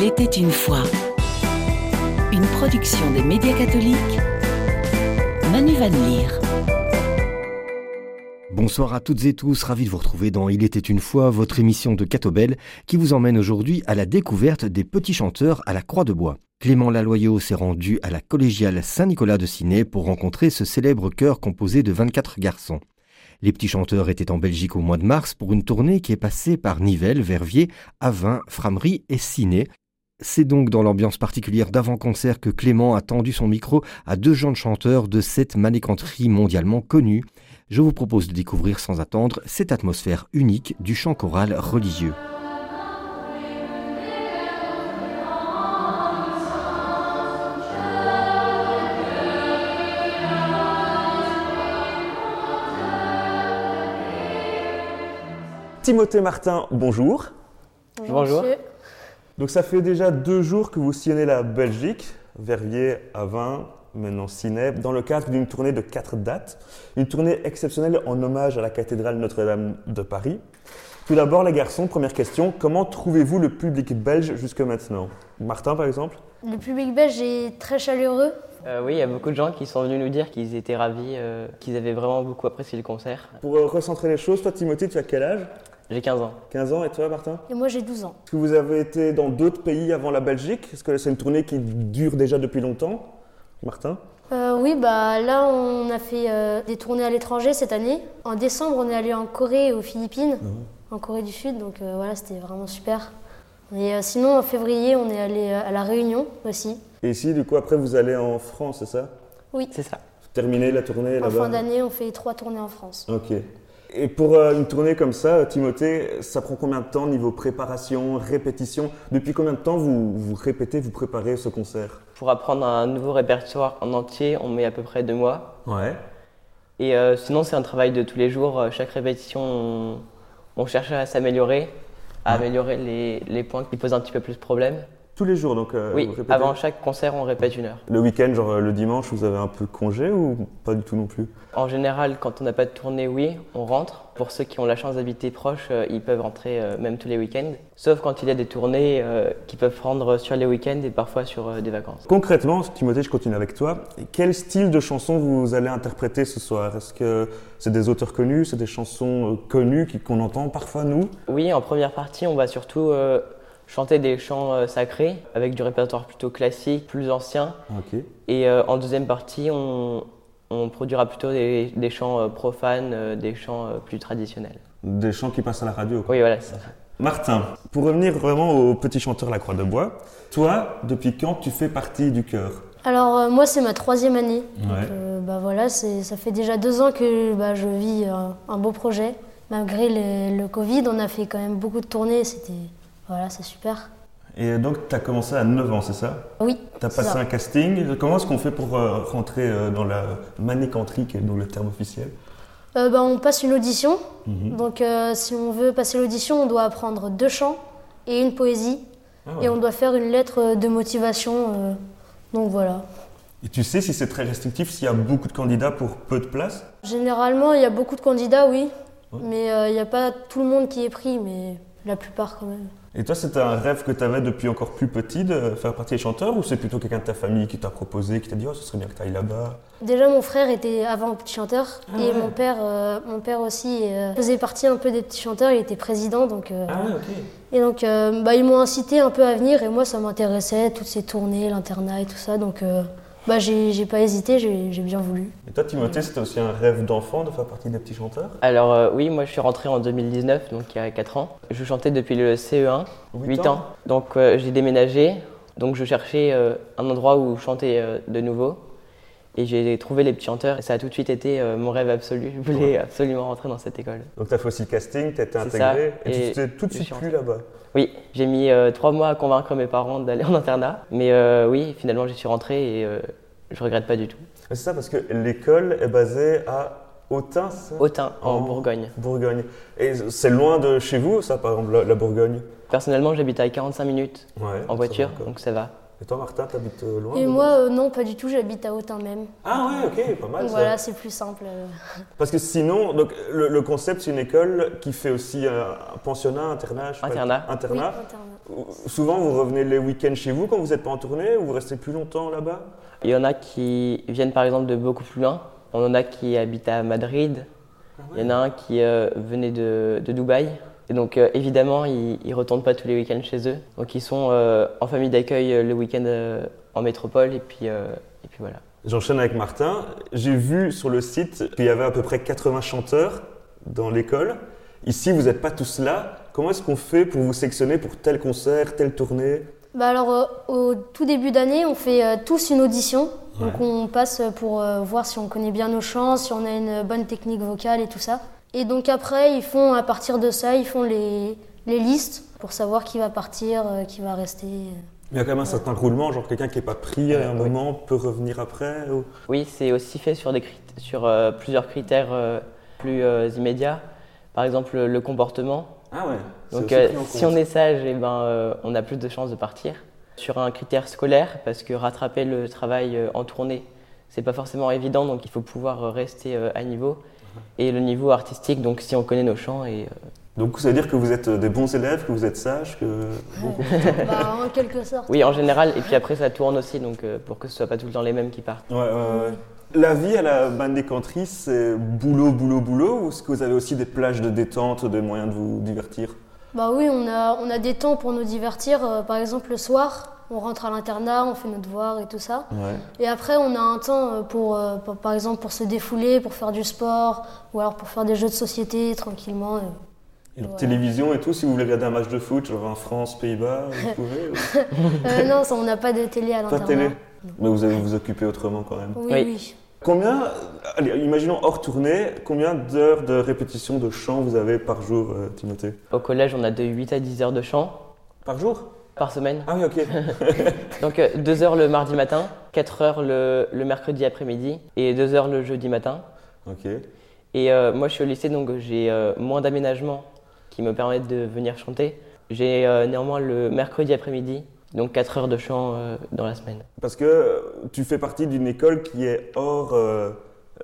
Il était une fois. Une production des médias catholiques. Manu Van Leer. Bonsoir à toutes et tous, ravi de vous retrouver dans Il était une fois, votre émission de Catobel qui vous emmène aujourd'hui à la découverte des petits chanteurs à la Croix de Bois. Clément Laloyau s'est rendu à la collégiale Saint-Nicolas de Ciné pour rencontrer ce célèbre chœur composé de 24 garçons. Les petits chanteurs étaient en Belgique au mois de mars pour une tournée qui est passée par Nivelles, Verviers, Aven, Framery et Ciné. C'est donc dans l'ambiance particulière d'avant-concert que Clément a tendu son micro à deux jeunes chanteurs de cette manécanterie mondialement connue. Je vous propose de découvrir sans attendre cette atmosphère unique du chant choral religieux. Timothée Martin, bonjour. Bonjour. Donc ça fait déjà deux jours que vous sillonnez la Belgique, Verviers, Aven, maintenant Cineb, dans le cadre d'une tournée de quatre dates. Une tournée exceptionnelle en hommage à la cathédrale Notre-Dame de Paris. Tout d'abord, les garçons, première question, comment trouvez-vous le public belge jusque maintenant? Martin, par exemple? Le public belge est très chaleureux. Euh, oui, il y a beaucoup de gens qui sont venus nous dire qu'ils étaient ravis, euh, qu'ils avaient vraiment beaucoup apprécié le concert. Pour euh, recentrer les choses, toi Timothée, tu as quel âge? J'ai 15 ans. 15 ans et toi Martin? Et moi j'ai 12 ans. Est-ce que vous avez été dans d'autres pays avant la Belgique? Est-ce que c'est une tournée qui dure déjà depuis longtemps? Martin? Euh, oui, bah là on a fait euh, des tournées à l'étranger cette année. En décembre, on est allé en Corée et aux Philippines, en Corée du Sud, donc euh, voilà, c'était vraiment super. Et euh, sinon, en février, on est allé euh, à La Réunion aussi. Et ici, du coup, après, vous allez en France, c'est ça? Oui. C'est ça. Terminer la tournée En là-bas fin d'année, on fait trois tournées en France. Ok. Et pour euh, une tournée comme ça, Timothée, ça prend combien de temps niveau préparation, répétition? Depuis combien de temps vous, vous répétez, vous préparez ce concert? Pour apprendre un nouveau répertoire en entier, on met à peu près deux mois. Ouais. Et euh, sinon, c'est un travail de tous les jours. Euh, Chaque répétition, on, on cherche à s'améliorer, à Ouais. améliorer les, les points qui posent un petit peu plus de problème. Tous les jours, donc euh, oui, répétez avant chaque concert, on répète une heure. Le week-end, genre euh, le dimanche, vous avez un peu de congé ou pas du tout non plus? En général, quand on n'a pas de tournée, oui, on rentre. Pour ceux qui ont la chance d'habiter proche, euh, ils peuvent rentrer euh, même tous les week-ends. Sauf quand il y a des tournées qui peuvent prendre sur les week-ends et parfois sur des vacances. Concrètement, Timothée, je continue avec toi. Quel style de chanson vous allez interpréter ce soir? Est-ce que c'est des auteurs connus, c'est des chansons connues qu'on entend parfois nous? Oui, en première partie, on va surtout chanter des chants euh, sacrés avec du répertoire plutôt classique, plus ancien. Et euh, en deuxième partie, on, on produira plutôt des, des chants euh, profanes, euh, des chants euh, plus traditionnels. Des chants qui passent à la radio. quoi. Oui, voilà, c'est ça. Martin, pour revenir vraiment au petit chanteur La Croix de Bois, toi, depuis quand tu fais partie du chœur? Alors euh, moi, c'est ma troisième année. Donc Ouais. euh, bah voilà, c'est- ça fait déjà deux ans que bah, je vis un, un beau projet. Malgré le, le Covid, on a fait quand même beaucoup de tournées. C'était voilà, c'est super. Et donc, tu as commencé à 9 ans, c'est ça? Oui. Tu as passé ça. un casting. Comment est-ce qu'on fait pour euh, rentrer euh, dans la manécanterie, qui est donc le terme officiel? Euh, bah, on passe une audition. Mhm. Donc si on veut passer l'audition, on doit apprendre deux chants et une poésie. Ah ouais. Et on doit faire une lettre de motivation. donc voilà. Et tu sais si c'est très restrictif, s'il y a beaucoup de candidats pour peu de places? Généralement, il y a beaucoup de candidats, oui. Ouais. Mais il n'y a pas tout le monde qui est pris, mais la plupart quand même. Et toi, c'était un rêve que tu avais depuis encore plus petit de faire partie des chanteurs ou c'est plutôt quelqu'un de ta famille qui t'a proposé, qui t'a dit oh, ce serait bien que tu ailles là-bas? Déjà, mon frère était avant petit chanteur Ah et ouais. mon père, euh, mon père aussi euh, faisait partie un peu des petits chanteurs. Il était président, donc euh, Ah ok. et donc euh, bah, ils m'ont incité un peu à venir et moi ça m'intéressait toutes ces tournées, l'internat et tout ça. Donc euh, bah, j'ai pas hésité, j'ai bien voulu. Et toi, Timothée, c'était aussi un rêve d'enfant de faire partie des petits chanteurs? Alors euh, oui, moi je suis rentré en 2019, donc il y a 4 ans. Je chantais depuis le CE1, 8 ans. Donc euh, j'ai déménagé, donc je cherchais euh, un endroit où chanter euh, de nouveau. Et j'ai trouvé les petits chanteurs et ça a tout de suite été euh, mon rêve absolu. Je voulais absolument rentrer dans cette école. Donc tu as fait aussi le casting, tu as été ça, intégré et, et tu t'es tout de suite plu là-bas. Oui, j'ai mis euh, trois mois à convaincre mes parents d'aller en internat. Mais euh, oui, finalement j'y suis rentré et euh, je regrette pas du tout. C'est ça parce que l'école est basée à Autun, Autun, en En- Bourgogne. Bourgogne. Et c'est loin de chez vous, ça, par exemple, la, la Bourgogne? Personnellement, j'habite à 45 minutes Ouais. en voiture, va donc ça va. Et toi, Martin, t'habites euh, loin Et moi, euh, non, pas du tout, j'habite à Autun même. Ah ouais, ok, pas mal Donc ça. voilà, c'est plus simple. euh. Parce que sinon, donc, le, le concept, c'est une école qui fait aussi un pensionnat, internat, je sais pas- Internat. Oui, internat. Souvent, vous revenez les week-ends chez vous quand vous n'êtes pas en tournée ou vous restez plus longtemps là-bas? Il y en a qui viennent par exemple de beaucoup plus loin. On en a qui habitent à Madrid. Il y en a un qui euh, venait de, de Dubaï. Et donc euh, évidemment, ils ne retournent pas tous les week-ends chez eux. Donc ils sont euh, en famille d'accueil euh, le week-end euh, en métropole et puis, euh, et puis voilà. J'enchaîne avec Martin. J'ai vu sur le site qu'il y avait à peu près 80 chanteurs dans l'école. Ici, vous n'êtes pas tous là. Comment est-ce qu'on fait pour vous sélectionner pour tel concert, telle tournée? Bah alors, euh, au tout début d'année, on fait euh, tous une audition. Donc on passe pour euh, voir si on connaît bien nos chants, si on a une bonne technique vocale et tout ça. Et donc après, ils font, à partir de ça, ils font les, les listes pour savoir qui va partir, euh, qui va rester. Il y a quand même un certain roulement, genre quelqu'un qui n'est pas pris à un Oui. moment peut revenir après ou- Oui, c'est aussi fait sur, des crit- sur euh, plusieurs critères euh, plus euh, immédiats. Par exemple, le- comportement. Ah ouais. Donc euh, si on est sage, eh ben, euh, on a plus de chances de partir. Sur un critère scolaire, parce que rattraper le travail euh, en tournée, c'est pas forcément évident, donc il faut pouvoir euh, rester euh, à niveau. Et le niveau artistique, donc si on connaît nos chants et euh, Donc ça veut dire que vous êtes des bons élèves, que vous êtes sages, que... Bah, en quelque sorte. oui en général. Et puis après ça tourne aussi, donc euh, pour que ce soit pas tout le temps les mêmes qui partent. Ouais, ouais, ouais. La vie à la bande des country, c'est boulot, boulot, boulot Ou est-ce que vous avez aussi des plages de détente, des moyens de vous divertir? Bah oui, on a, on a des temps pour nous divertir. Euh, par exemple, le soir, on rentre à l'internat, on fait nos devoirs et tout ça. Ouais. Et après, on a un temps euh, pour, euh, pour- par exemple, pour se défouler, pour faire du sport, ou alors pour faire des jeux de société tranquillement. euh. Et Ouais. télévision et tout, si vous voulez regarder un match de foot, genre en France, Pays-Bas, vous pouvez ou- Euh, non, ça, on n'a pas de télé à Pas l'internat. de télé Mais vous allez vous occuper autrement quand même. Oui, Oui. oui. Combien, allez, imaginons hors tournée, combien d'heures de répétition de chant vous avez par jour, Timothée? Au collège, on a de 8 à 10 heures de chant Par jour? Par semaine. Ah oui, ok. Donc 2 heures le mardi matin, 4 heures le, le mercredi après-midi et 2 heures le jeudi matin. ok. Et euh, moi, je suis au lycée, donc j'ai euh, moins d'aménagements qui me permettent de venir chanter. J'ai euh, néanmoins le mercredi après-midi, donc 4 heures de chant euh, dans la semaine. Parce que euh, tu fais partie d'une école qui est hors euh,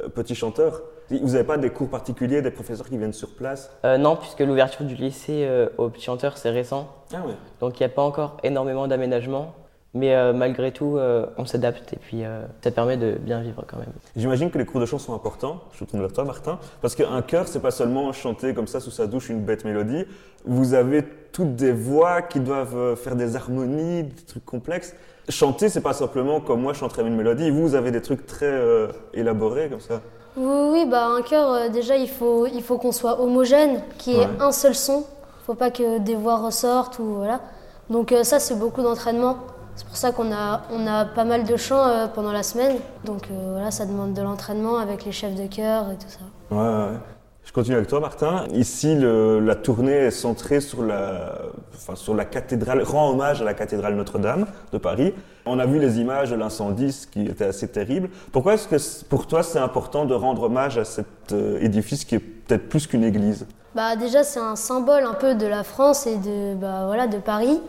euh, petit chanteur. Vous n'avez pas des cours particuliers, des professeurs qui viennent sur place Euh, non, puisque l'ouverture du lycée euh, aux petits chanteurs, c'est récent. Ah ouais. Donc il n'y a pas encore énormément d'aménagements. Mais euh, malgré tout, on s'adapte et puis ça permet de bien vivre quand même. J'imagine que les cours de chant sont importants. Je me tourne vers toi, Martin. Parce qu'un chœur, c'est pas seulement chanter comme ça sous sa douche une bête mélodie. Vous avez toutes des voix qui doivent faire des harmonies, des trucs complexes. Chanter, c'est pas simplement comme moi, chanterais une mélodie. Vous, vous avez des trucs très euh, élaborés comme ça. Oui, oui, bah, un chœur, euh, déjà, il faut, il faut qu'on soit homogène, qu'il y ait Ouais. un seul son. Il faut pas que des voix ressortent. Ou, voilà. Donc euh, ça, c'est beaucoup d'entraînement. C'est pour ça qu'on a, on a pas mal de chants euh, pendant la semaine. Donc voilà, ça demande de l'entraînement avec les chefs de chœur et tout ça. Ouais, ouais. Je continue avec toi, Martin. Ici, le- la tournée est centrée sur la, enfin, sur la cathédrale, rend hommage à la cathédrale Notre-Dame de Paris. On a vu les images de l'incendie, ce qui était assez terrible. Pourquoi est-ce que pour toi c'est important de rendre hommage à cet euh, édifice qui est peut-être plus qu'une église? Bah, déjà, c'est un symbole un peu de la France et de, bah, voilà, de Paris.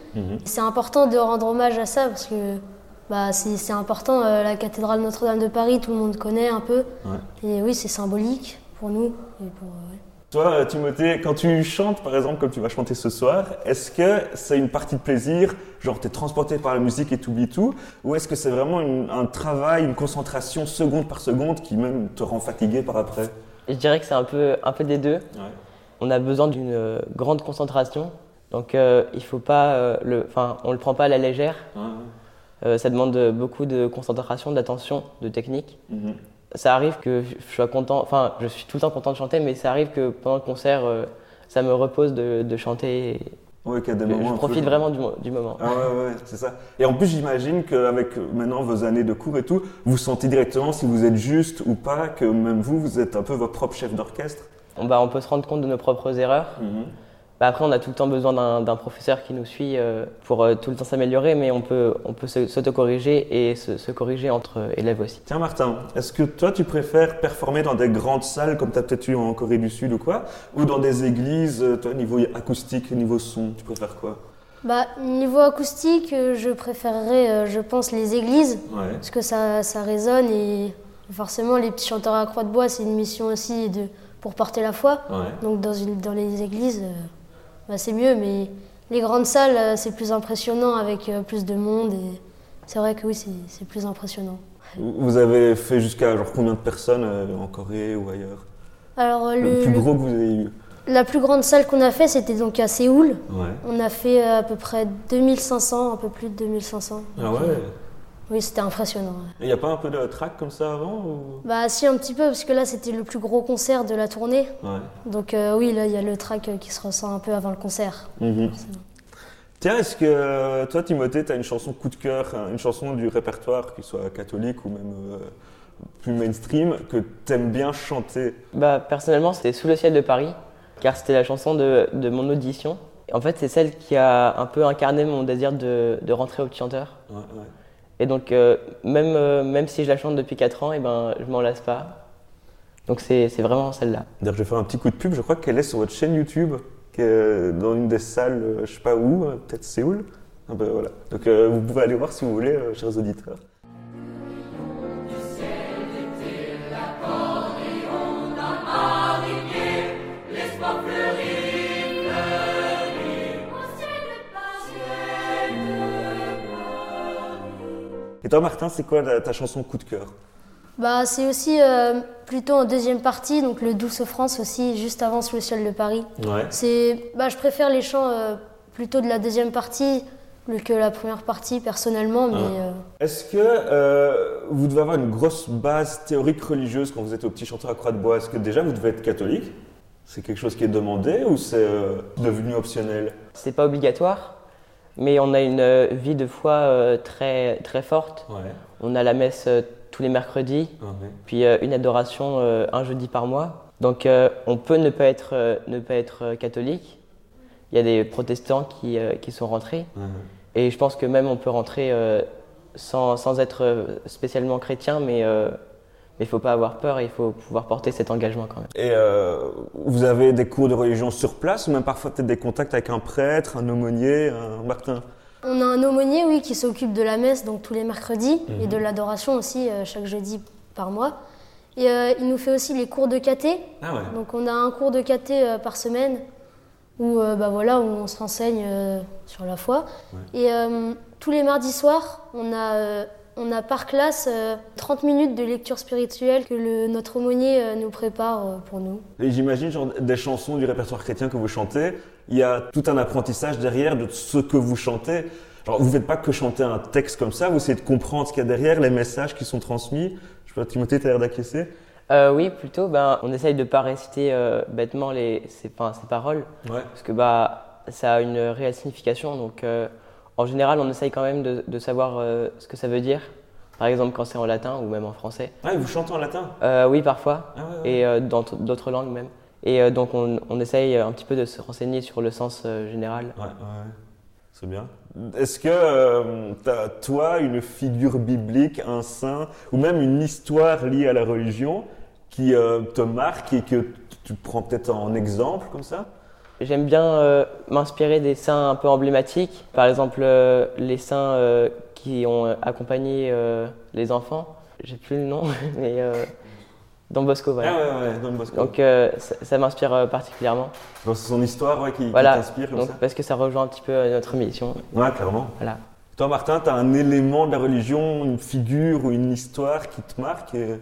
C'est important de rendre hommage à ça parce que bah, c'est c'est important. euh, la cathédrale Notre-Dame de Paris, tout le monde connaît un peu. Et oui, c'est symbolique pour nous. Et pour, euh, ouais. Toi, euh, Timothée, quand tu chantes, par exemple, comme tu vas chanter ce soir, est-ce que c'est une partie de plaisir, genre t'es transporté par la musique et t'oublies tout, ou est-ce que c'est vraiment une- un travail, une concentration seconde par seconde qui même te rend fatigué par après? Je dirais que c'est un peu, un peu des deux. Ouais. On a besoin d'une euh, grande concentration. Donc euh, il faut pas euh, le, enfin on le prend pas à la légère. Euh, ça demande beaucoup de concentration, d'attention, de technique. Mhm. Ça arrive que je sois content, enfin je suis tout le temps content de chanter, mais ça arrive que pendant le concert, euh, ça me repose de, de chanter. et Ouais, qu'il y a des Je, moments je un peu- profite vraiment du, mo- du moment. Ah ouais, ouais, c'est ça. Et en plus, j'imagine qu'avec euh, maintenant vos années de cours et tout, vous sentez directement si vous êtes juste ou pas, que même vous, vous êtes un peu votre propre chef d'orchestre? Bah, on peut se rendre compte de nos propres erreurs. Bah, après, on a tout le temps besoin d'un d'un professeur qui nous suit euh, pour euh, tout le temps s'améliorer, mais on peut, on peut s'auto-corriger et se, se corriger entre euh, élèves aussi. Tiens, Martin, est-ce que toi, tu préfères performer dans des grandes salles comme tu as peut-être eu en Corée du Sud ou quoi, ou dans des églises, toi, niveau acoustique, niveau son, tu préfères quoi? Bah, niveau acoustique, je préférerais, je pense, les églises, Ouais. parce que ça, ça résonne et forcément, les petits chanteurs à croix de bois, c'est une mission aussi de, pour porter la foi. Ouais. Donc, dans, une, dans les églises, euh, bah, c'est mieux, mais les grandes salles, euh, c'est plus impressionnant avec euh, plus de monde et c'est vrai que oui, c'est c'est plus impressionnant. Vous avez fait jusqu'à genre combien de personnes euh, en Corée ou ailleurs? Alors, Le, le- plus gros que vous avez eu la plus grande salle qu'on a fait, c'était donc à Séoul. Ouais. On a fait à peu près 2500, un peu plus de 2500. Ah ouais? euh, Oui, c'était impressionnant. Il n'y a pas un peu de track comme ça avant ou... Bah si un petit peu parce que là c'était le plus gros concert de la tournée. Ouais. Donc euh, oui là il y a le track euh, qui se ressent un peu avant le concert. Mhm. Tiens, est-ce que euh, toi, Timothée, tu as une chanson coup de cœur, hein, une chanson du répertoire, qu'il soit catholique ou même euh, plus mainstream, que tu aimes bien chanter? Bah, personnellement, c'était Sous le ciel de Paris, car c'était la chanson de, de mon audition. En fait, c'est celle qui a un peu incarné mon désir de, de rentrer au petit chanteur. Ouais, ouais. Et donc, euh, même, euh, même si je la chante depuis 4 ans, et ben, je m'en lasse pas. Donc, c'est vraiment celle-là. D'ailleurs, je vais faire un petit coup de pub. Je crois qu'elle est sur votre chaîne YouTube, est dans une des salles, euh, je sais pas où, euh, peut-être Séoul. Ah ben voilà. Donc euh, vous pouvez aller voir si vous voulez, euh, chers auditeurs. Et toi, Martin, c'est quoi ta chanson coup de cœur? Bah c'est aussi euh, plutôt en deuxième partie donc le Douce France aussi juste avant Sous le ciel de Paris. Ouais. C'est bah je préfère les chants euh, plutôt de la deuxième partie plus que la première partie personnellement mais Ah. euh, Est-ce que euh, vous devez avoir une grosse base théorique religieuse quand vous êtes au petit chanteur à Croix de Bois? Est-ce que déjà vous devez être catholique? C'est quelque chose qui est demandé ou c'est euh, devenu optionnel? C'est pas obligatoire, mais on a une euh, vie de foi euh, très, très forte. Ouais. On a la messe euh, tous les mercredis, puis une adoration un jeudi par mois. Donc on peut ne pas être, ne pas être catholique. Il y a des protestants qui, qui sont rentrés. Et je pense que même on peut rentrer sans, sans être spécialement chrétien, mais euh, il ne faut pas avoir peur, il faut pouvoir porter cet engagement quand même. Et euh, vous avez des cours de religion sur place ou même parfois peut-être des contacts avec un prêtre, un aumônier, un Martin? On a un aumônier oui qui s'occupe de la messe donc tous les mercredis Mhm. et de l'adoration aussi euh, chaque jeudi par mois. Et euh, il nous fait aussi les cours de caté. Ah ouais. Donc on a un cours de caté euh, par semaine où, euh, bah voilà, où on se renseigne euh, sur la foi. Et euh, tous les mardis soirs, on a, euh, on a par classe euh, 30 minutes de lecture spirituelle que le, notre aumônier euh, nous prépare euh, pour nous. Et j'imagine genre des chansons du répertoire chrétien que vous chantez, il y a tout un apprentissage derrière de ce que vous chantez. Genre, vous ne faites pas que chanter un texte comme ça, vous essayez de comprendre ce qu'il y a derrière, les messages qui sont transmis. Je sais pas, Timothée, tu as l'air d'acquiescer? Euh, oui, plutôt, ben, on essaye de ne pas réciter euh, bêtement les, ces, enfin, ces paroles, Ouais. parce que bah, ça a une réelle signification. Donc euh, en général, on essaye quand même de, de savoir euh, ce que ça veut dire. Par exemple, quand c'est en latin ou même en français. Ah, et vous chantez en latin? Euh, oui, parfois, Ah ouais, ouais. et euh, dans d'autres langues même. Et euh, donc on, on essaye un petit peu de se renseigner sur le sens euh, général. Ouais, ouais. C'est bien. Est-ce que euh, t'as, toi, une figure biblique, un saint, ou même une histoire liée à la religion qui euh, te marque et que tu prends peut-être en exemple comme ça? J'aime bien euh, m'inspirer des saints un peu emblématiques, par exemple euh, les saints euh, qui ont accompagné les enfants. J'ai plus le nom, mais Don Bosco, voilà. Ah ouais, ouais, Don Bosco. Donc ça, ça m'inspire particulièrement. C'est son histoire ouais, qui, qui Voilà. t'inspire comme Donc ça parce que ça rejoint un petit peu notre mission. Ouais, clairement. Voilà. Toi, Martin, tu as un élément de la religion, une figure ou une histoire qui te marque et-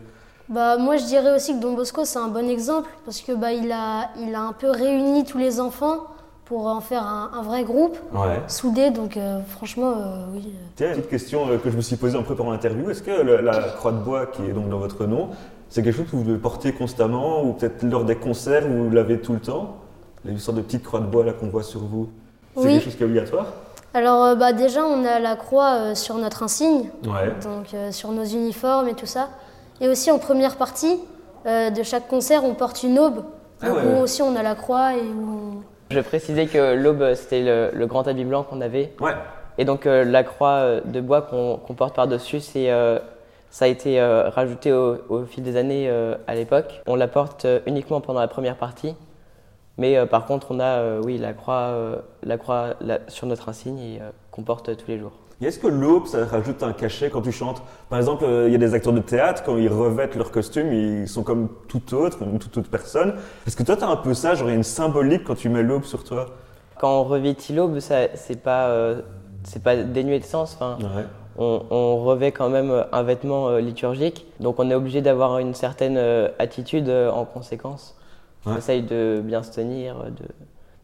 Bah, moi, je dirais aussi que Don Bosco, c'est un bon exemple parce que bah, il, a, il a un peu réuni tous les enfants pour en faire un, un vrai groupe Ouais. soudé. Donc, euh, franchement, euh, oui. euh. Tiens, une petite question que je me suis posée en préparant l'interview. Est-ce que le- la croix de bois qui est donc dans votre nom, c'est quelque chose que vous devez porter constamment ou peut-être lors des concerts, vous l'avez tout le temps? Une sorte de petite croix de bois là qu'on voit sur vous. C'est Oui. quelque chose qui est obligatoire? Alors, euh, bah, déjà, on a la croix euh, sur notre insigne, Ouais. donc euh, sur nos uniformes et tout ça. Et aussi, en première partie euh, de chaque concert, on porte une aube. Ah Donc, ouais, où ouais. aussi, on a la croix et où on- Je précisais que l'aube, c'était le, le grand habit blanc qu'on avait. Ouais. Et donc euh, la croix euh, de bois qu'on porte par-dessus, c'est, euh, ça a été euh, rajouté au, au fil des années euh, à l'époque. On la porte uniquement pendant la première partie, Mais euh, par contre, on a euh, oui, la croix, euh, la croix la- sur notre insigne et qu'on porte tous les jours. Et Est-ce que l'aube, ça rajoute un cachet quand tu chantes? Par exemple, il y a des acteurs de théâtre, quand ils revêtent leur costume, ils sont comme tout autre, comme toute autre personne. Est-ce que toi, tu as un peu ça, genre il y a une symbolique quand tu mets l'aube sur toi? Quand on revêtit l'aube, ça- c'est pas, c'est pas dénué de sens. Enfin, Ouais. on, on revêt quand même un vêtement liturgique, donc on est obligé d'avoir une certaine attitude en conséquence. On Ouais. essaye de bien se tenir, de-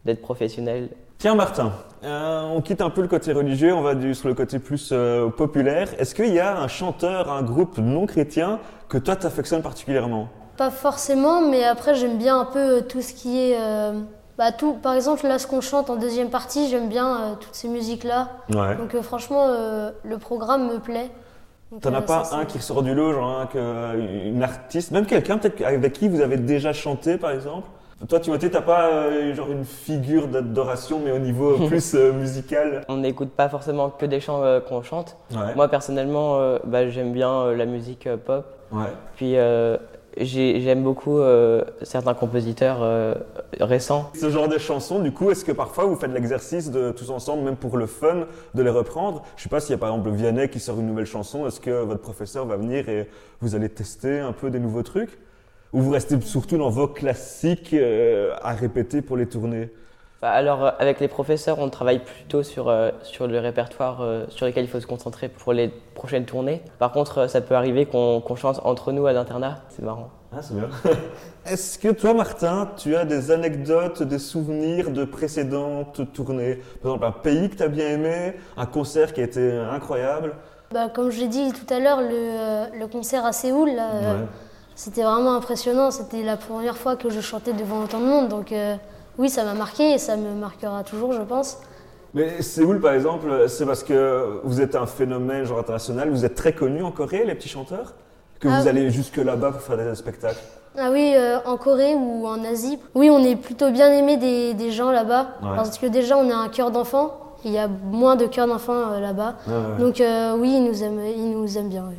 d'être professionnel. Tiens, Martin, euh, on quitte un peu le côté religieux, on va du, sur le côté plus euh, populaire. Est-ce qu'il y a un chanteur, un groupe non chrétien que toi t'affectionnes particulièrement? Pas forcément, mais après j'aime bien un peu euh, tout ce qui est. euh, bah, tout, par exemple, là ce qu'on chante en deuxième partie, j'aime bien euh, toutes ces musiques-là. Ouais. Donc euh, franchement, euh, le programme me plaît. T'en as pas ça, un qui ressort du lot, genre un que- euh, une artiste, même quelqu'un peut-être avec qui vous avez déjà chanté par exemple Toi, Timothée, t'as pas euh, genre une figure d'adoration, mais au niveau plus euh, musical? On n'écoute pas forcément que des chants euh, qu'on chante. Ouais. Moi personnellement, euh, bah, j'aime bien euh, la musique euh, pop. Ouais. Puis j'ai- j'aime beaucoup euh, certains compositeurs euh, récents. Ce genre de chansons, du coup, est-ce que parfois vous faites l'exercice de tous ensemble, même pour le fun, de les reprendre? Je sais pas s'il y a par exemple Vianney qui sort une nouvelle chanson, est-ce que votre professeur va venir et vous allez tester un peu des nouveaux trucs? Ou vous restez surtout dans vos classiques euh, à répéter pour les tournées? Alors euh, avec les professeurs, on travaille plutôt sur, euh, sur le répertoire euh, sur lequel il faut se concentrer pour les prochaines tournées. Par contre, ça peut arriver qu'on chante entre nous à l'internat. C'est marrant. Ah, c'est bien. Est-ce que toi, Martin, tu as des anecdotes, des souvenirs de précédentes tournées? Par exemple, un pays que tu as bien aimé, un concert qui a été incroyable? Bah, comme je l'ai dit tout à l'heure, le, euh, le concert à Séoul, euh, Ouais. c'était vraiment impressionnant. C'était la première fois que je chantais devant autant de monde. Donc euh, oui, ça m'a marqué et ça me marquera toujours, je pense. Mais Séoul, par exemple, c'est parce que vous êtes un phénomène genre international, vous êtes très connu en Corée, les petits chanteurs Que Ah. vous allez jusque là-bas pour faire des spectacles Ah oui, euh, en Corée ou en Asie. Oui, on est plutôt bien aimé des, des gens là-bas. Ouais. Parce que déjà, on a un cœur d'enfant. Il y a moins de cœurs d'enfants euh, là-bas. Ouais. Donc euh, oui, ils nous aiment, ils nous aiment bien. oui.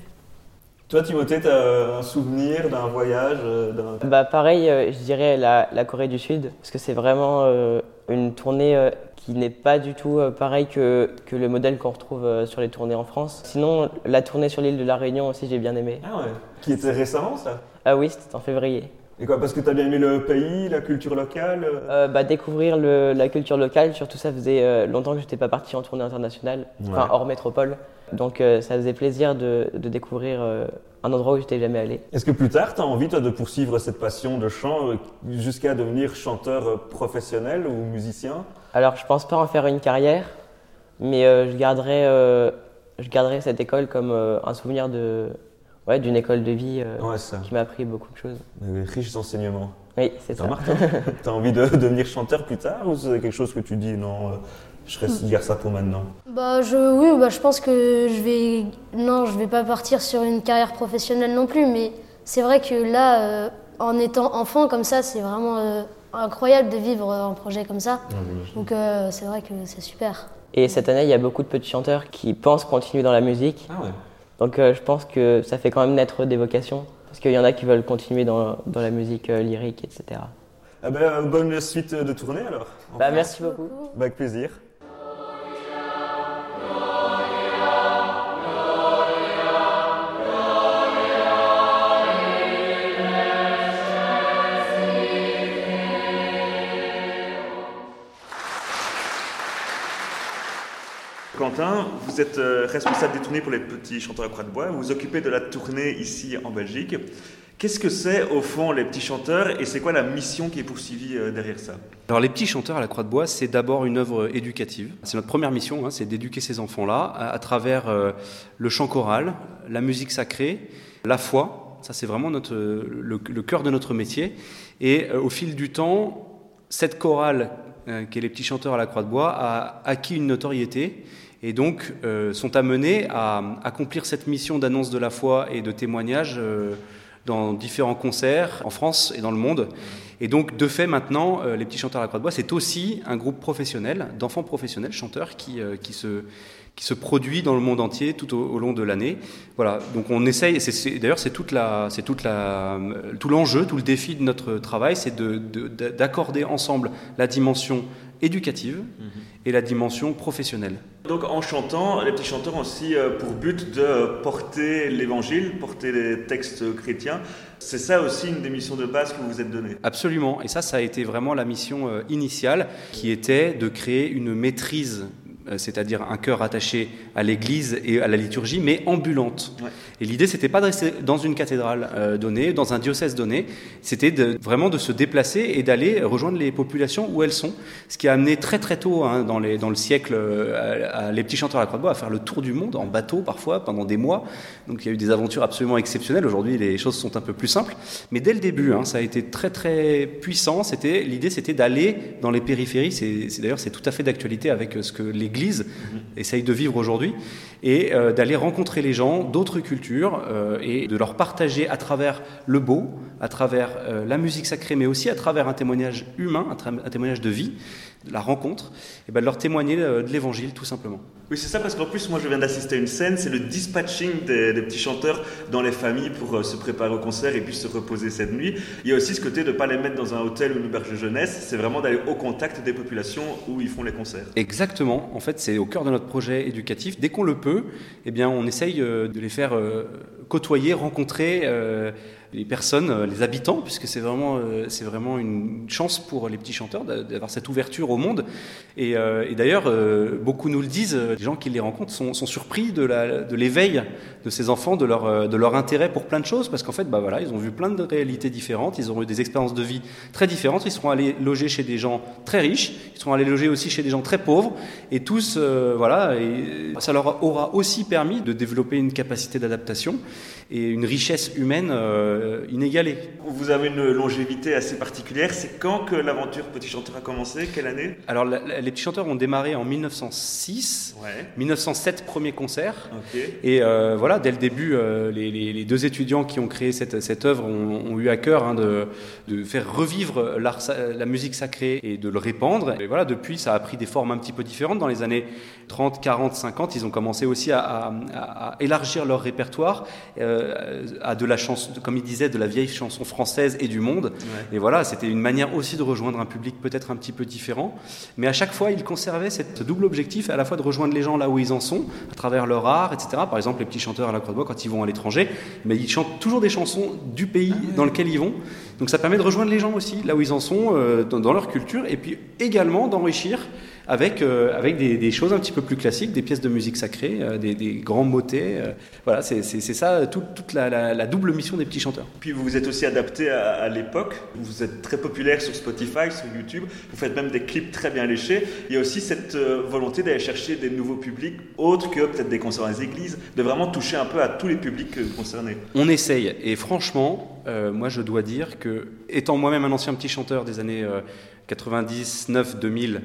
Toi, Timothée, tu as un souvenir d'un voyage euh, d'un- Bah pareil, euh, je dirais la, la Corée du Sud, parce que c'est vraiment euh, une tournée euh, qui n'est pas du tout euh, pareil que, que le modèle qu'on retrouve euh, sur les tournées en France. Sinon, la tournée sur l'île de la Réunion aussi, j'ai bien aimé. Ah ouais Qui était récemment, ça? Ah oui, c'était en février. Et quoi, parce que tu as bien aimé le pays, la culture locale euh? Bah, découvrir le- la culture locale, surtout ça faisait euh, longtemps que je n'étais pas parti en tournée internationale, enfin hors métropole. Donc euh, ça faisait plaisir de, de découvrir euh, un endroit où j'étais jamais allé. Est-ce que plus tard, tu as envie, toi, de poursuivre cette passion de chant euh, jusqu'à devenir chanteur professionnel ou musicien? Alors je pense pas en faire une carrière, mais euh, je, garderai, euh, je garderai cette école comme euh, un souvenir de, ouais, d'une école de vie Ouais, qui m'a appris beaucoup de choses. Des riches enseignements. Oui, c'est ça. T'as envie de devenir chanteur plus tard ou c'est quelque chose que tu dis non, je garde ça pour maintenant Bah je, oui, bah, je pense que je vais, non, je vais pas partir sur une carrière professionnelle non plus, mais c'est vrai que là, euh, en étant enfant comme ça, c'est vraiment euh, incroyable de vivre un projet comme ça. Donc euh, c'est vrai que c'est super. Et cette année, il y a beaucoup de petits chanteurs qui pensent continuer dans la musique. Ah ouais. Donc euh, je pense que ça fait quand même naître des vocations, parce qu'il y en a qui veulent continuer dans, dans la musique euh, lyrique, etc. Ah ben, euh, bonne suite de tournée alors. Bah, merci beaucoup. Bah, avec plaisir. Vous êtes euh, responsable des tournées pour les petits chanteurs à Croix de Bois. Vous vous occupez de la tournée ici en Belgique. Qu'est-ce que c'est au fond les petits chanteurs et c'est quoi la mission qui est poursuivie euh, derrière ça? Alors les petits chanteurs à la Croix de Bois, c'est d'abord une œuvre éducative. C'est notre première mission, hein, c'est d'éduquer ces enfants-là à, à travers euh, le chant choral, la musique sacrée, la foi. Ça c'est vraiment notre, le, le cœur de notre métier. Et euh, au fil du temps, cette chorale euh, qui est les petits chanteurs à la Croix de Bois a acquis une notoriété et donc euh, sont amenés à accomplir cette mission d'annonce de la foi et de témoignage euh, dans différents concerts en France et dans le monde. Et donc, de fait, maintenant, euh, les petits chanteurs à la Croix-de-Bois, c'est aussi un groupe professionnel, d'enfants professionnels, chanteurs, qui, qui, se, qui se produit dans le monde entier tout au, long de l'année. Voilà, donc on essaye, d'ailleurs, c'est toute la, c'est toute la, tout l'enjeu, tout le défi de notre travail, c'est d'accorder de, ensemble la dimension éducative mhm. et la dimension professionnelle. Donc en chantant, les petits chanteurs ont aussi euh, pour but de porter l'évangile, porter les textes chrétiens. C'est ça aussi une des missions de base que vous vous êtes donnée. Absolument, et ça, ça a été vraiment la mission euh, initiale, qui était de créer une maîtrise c'est-à-dire un cœur attaché à l'église et à la liturgie, mais ambulante. Et l'idée, c'était pas de rester dans une cathédrale euh, donnée, dans un diocèse donné, c'était vraiment de se déplacer et d'aller rejoindre les populations où elles sont. Ce qui a amené très très tôt, hein, dans, les, dans, le siècle, euh, les petits chanteurs à la Croix-de-Bois à faire le tour du monde en bateau parfois pendant des mois. Donc il y a eu des aventures absolument exceptionnelles. Aujourd'hui, les choses sont un peu plus simples, mais dès le début, hein, ça a été très très puissant. C'était l'idée, c'était d'aller dans les périphéries. C'est d'ailleurs c'est tout à fait d'actualité avec ce que les l'Église essaye de vivre aujourd'hui, et euh, d'aller rencontrer les gens d'autres cultures euh, et de leur partager à travers le beau, à travers euh, la musique sacrée, mais aussi à travers un témoignage humain, un, témoignage de vie, la rencontre, et ben de leur témoigner de l'évangile tout simplement. Oui, c'est ça, parce qu'en plus, moi, je viens d'assister à une scène, c'est le dispatching des, petits chanteurs dans les familles pour se préparer au concert et puis se reposer cette nuit. Il y a aussi ce côté de ne pas les mettre dans un hôtel ou une auberge de jeunesse, c'est vraiment d'aller au contact des populations où ils font les concerts. Exactement, en fait, c'est au cœur de notre projet éducatif. Dès qu'on le peut, eh bien, on essaye de les faire côtoyer, rencontrer euh, les personnes, euh, les habitants, puisque c'est vraiment, euh, c'est vraiment une chance pour les petits chanteurs d'avoir cette ouverture au monde. Et, d'ailleurs, beaucoup nous le disent, les gens qui les rencontrent sont, surpris de, de l'éveil de ces enfants, de leur, de leur intérêt pour plein de choses, parce qu'en fait, bah voilà, ils ont vu plein de réalités différentes, ils ont eu des expériences de vie très différentes, ils seront allés loger chez des gens très riches, ils seront allés loger aussi chez des gens très pauvres, et tous, voilà, ça leur aura aussi permis de développer une capacité d'adaptation et une richesse humaine euh, inégalée. Vous avez une longévité assez particulière. C'est quand que l'aventure Petit Chanteur a commencé? Quelle année? Alors, les Petits Chanteurs ont démarré en 1906, 1907 premier concert. Et euh, voilà, dès le début, euh, les, deux étudiants qui ont créé cette, cette œuvre ont, eu à cœur hein, de, de, faire revivre la musique sacrée et de le répandre. Et voilà, depuis, ça a pris des formes un petit peu différentes. Dans les années 30, 40, 50, ils ont commencé aussi à, élargir leur répertoire euh, à de la chanson, comme il disait, de la vieille chanson française et du monde. Et voilà, c'était une manière aussi de rejoindre un public peut-être un petit peu différent. Mais à chaque fois, ils conservaient ce double objectif, à la fois de rejoindre les gens là où ils en sont, à travers leur art, etc. Par exemple, les petits chanteurs à la Croix-de-Bois, quand ils vont à l'étranger, mais ils chantent toujours des chansons du pays ah dans lequel ils vont. Donc ça permet de rejoindre les gens aussi, là où ils en sont, euh, dans, leur culture, et puis également d'enrichir avec, euh, avec des, choses un petit peu plus classiques, des pièces de musique sacrée, euh, des, grands motets. voilà, c'est ça toute la, double mission des petits chanteurs. Puis vous vous êtes aussi adapté à, l'époque, vous êtes très populaire sur Spotify, sur YouTube, vous faites même des clips très bien léchés. Il y a aussi cette volonté d'aller chercher des nouveaux publics, autres que peut-être des concerts dans les églises, de vraiment toucher un peu à tous les publics concernés. On essaye, et franchement, moi je dois dire que, étant moi-même un ancien petit chanteur des années 99, 2000,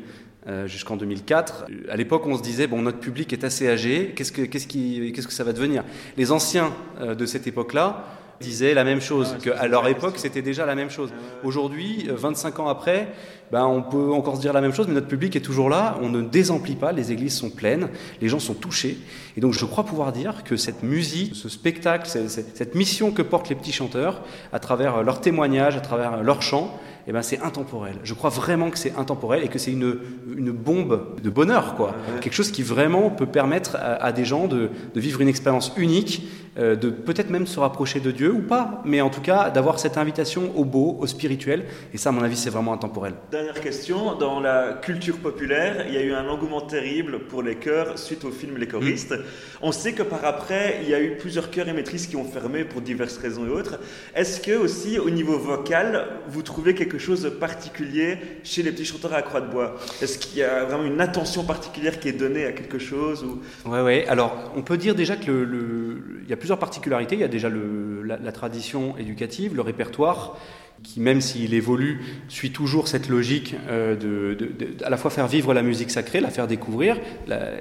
euh, jusqu'en 2004. À l'époque, on se disait bon, notre public est assez âgé. Qu'est-ce que, qu'est-ce qui, qu'est-ce que ça va devenir? Les anciens euh, de cette époque-là disaient la même chose. Ah qu'à leur époque, c'était déjà la même chose. Aujourd'hui, 25 euh, ans après, ben, on peut encore se dire la même chose, mais notre public est toujours là. On ne désemplit pas. Les églises sont pleines. Les gens sont touchés. Et donc, je crois pouvoir dire que cette musique, ce spectacle, cette mission que portent les petits chanteurs, à travers leurs témoignages, à travers leurs chants, eh ben c'est intemporel. Je crois vraiment que c'est intemporel et que c'est une, une bombe de bonheur, quoi. Quelque chose qui vraiment peut permettre à, des gens de, de, vivre une expérience unique, euh, de peut-être même se rapprocher de Dieu ou pas, mais en tout cas d'avoir cette invitation au beau, au spirituel. Et ça, à mon avis, c'est vraiment intemporel. Dernière question. Dans la culture populaire, il y a eu un engouement terrible pour les chœurs suite au film Les choristes. Mm. On sait que par après, il y a eu plusieurs chœurs et maîtrises qui ont fermé pour diverses raisons et autres. Est-ce que aussi, au niveau vocal, vous trouvez quelque chose de particulier chez les petits chanteurs à croix de bois? Est-ce qu'il y a vraiment une attention particulière qui est donnée à quelque chose ou... Ouais, ouais. Alors, on peut dire déjà que le, il y a plusieurs particularités. Il y a déjà le, la, tradition éducative, le répertoire qui même s'il évolue, suit toujours cette logique euh, de, à la fois faire vivre la musique sacrée, la faire découvrir,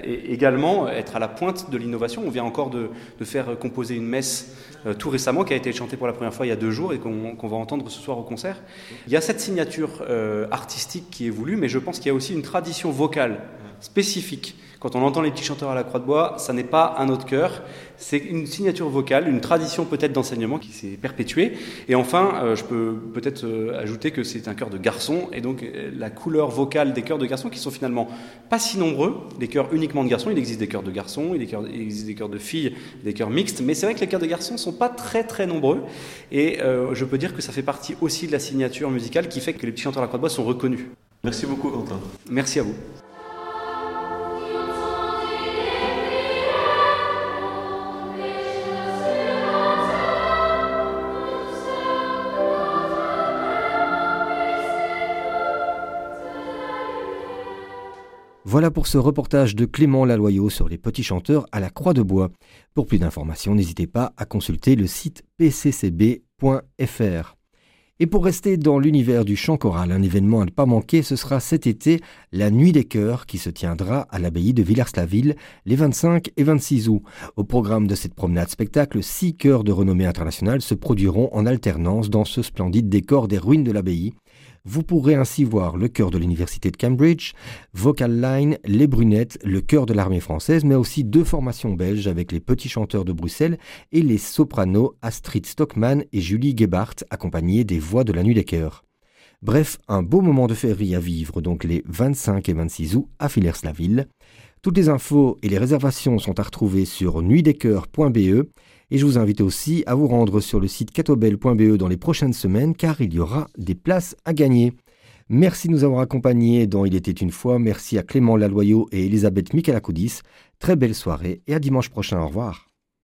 et également être à la pointe de l'innovation. On vient encore de, faire composer une messe euh, tout récemment qui a été chantée pour la première fois il y a deux jours et qu'on va entendre ce soir au concert. Il y a cette signature euh, artistique qui est voulue, mais je pense qu'il y a aussi une tradition vocale spécifique quand on entend les petits chanteurs à la croix de bois, ça n'est pas un autre chœur, c'est une signature vocale, une tradition peut-être d'enseignement qui s'est perpétuée. Et enfin, euh, je peux peut-être euh, ajouter que c'est un chœur de garçons, et donc euh, la couleur vocale des chœurs de garçons qui sont finalement pas si nombreux, des chœurs uniquement de garçons, il existe des chœurs de garçons, il existe des chœurs de filles, des chœurs mixtes, mais c'est vrai que les chœurs de garçons sont pas très très nombreux, et je peux dire que ça fait partie aussi de la signature musicale qui fait que les petits chanteurs à la croix de bois sont reconnus. Merci beaucoup Quentin. Merci à vous. Voilà pour ce reportage de Clément Laloyau sur les petits chanteurs à la Croix de Bois. Pour plus d'informations, n'hésitez pas à consulter le site pccb.fr. Et pour rester dans l'univers du chant choral, un événement à ne pas manquer, ce sera cet été la Nuit des Chœurs qui se tiendra à l'abbaye de Villers-la-Ville les 25 et 26 août. Au programme de cette promenade spectacle, six chœurs de renommée internationale se produiront en alternance dans ce splendide décor des ruines de l'abbaye. Vous pourrez ainsi voir le chœur de l'Université de Cambridge, Vocal Line, Les Brunettes, le chœur de l'armée française, mais aussi deux formations belges avec les Petits Chanteurs de Bruxelles et les sopranos Astrid Stockman et Julie Gebhardt, accompagnés des voix de la Nuit des Chœurs. Bref, un beau moment de féerie à vivre, donc les 25 et 26 août à Villers-la-Ville. Toutes les infos et les réservations sont à retrouver sur nuitdescoeurs.be et je vous invite aussi à vous rendre sur le site catobel.be dans les prochaines semaines car il y aura des places à gagner. Merci de nous avoir accompagnés dans Il était une fois. Merci à Clément Laloyau et Elisabeth Michelakoudis. Très belle soirée et à dimanche prochain. Au revoir.